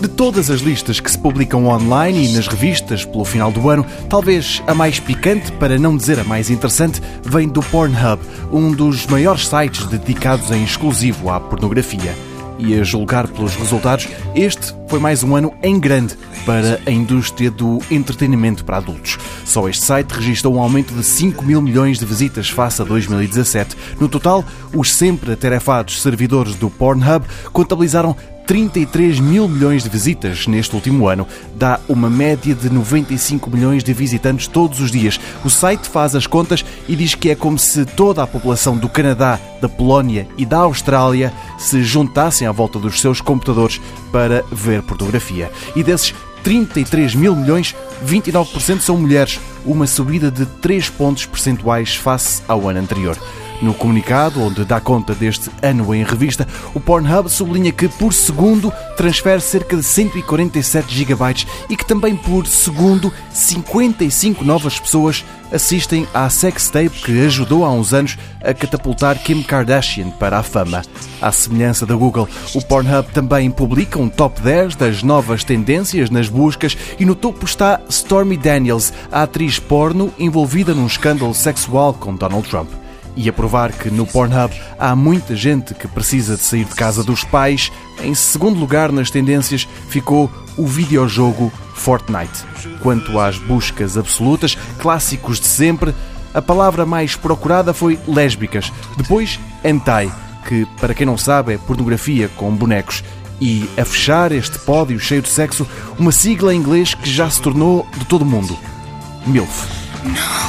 De todas as listas que se publicam online e nas revistas pelo final do ano, talvez a mais picante, para não dizer a mais interessante, vem do Pornhub, um dos maiores sites dedicados em exclusivo à pornografia. E a julgar pelos resultados, este foi mais um ano em grande para a indústria do entretenimento para adultos. Só este site registrou um aumento de 5 mil milhões de visitas face a 2017. No total, os sempre atarefados servidores do Pornhub contabilizaram 33 mil milhões de visitas neste último ano. Dá uma média de 95 milhões de visitantes todos os dias. O site faz as contas e diz que é como se toda a população do Canadá, da Polónia e da Austrália se juntassem à volta dos seus computadores para ver pornografia. E desses 33 mil milhões, 29% são mulheres, uma subida de 3 pontos percentuais face ao ano anterior. No comunicado, onde dá conta deste ano em revista, o Pornhub sublinha que por segundo transfere cerca de 147 GB e que também por segundo 55 novas pessoas assistem à sextape que ajudou há uns anos a catapultar Kim Kardashian para a fama. À semelhança da Google, o Pornhub também publica um top 10 das novas tendências nas buscas e no topo está Stormy Daniels, a atriz porno envolvida num escândalo sexual com Donald Trump e a provar que no Pornhub há muita gente que precisa de sair de casa dos pais, em segundo lugar nas tendências ficou o videojogo Fortnite. Quanto às buscas absolutas, clássicos de sempre, a palavra mais procurada foi lésbicas, depois hentai, que para quem não sabe é pornografia com bonecos. E a fechar este pódio cheio de sexo, uma sigla em inglês que já se tornou de todo mundo: MILF. Não.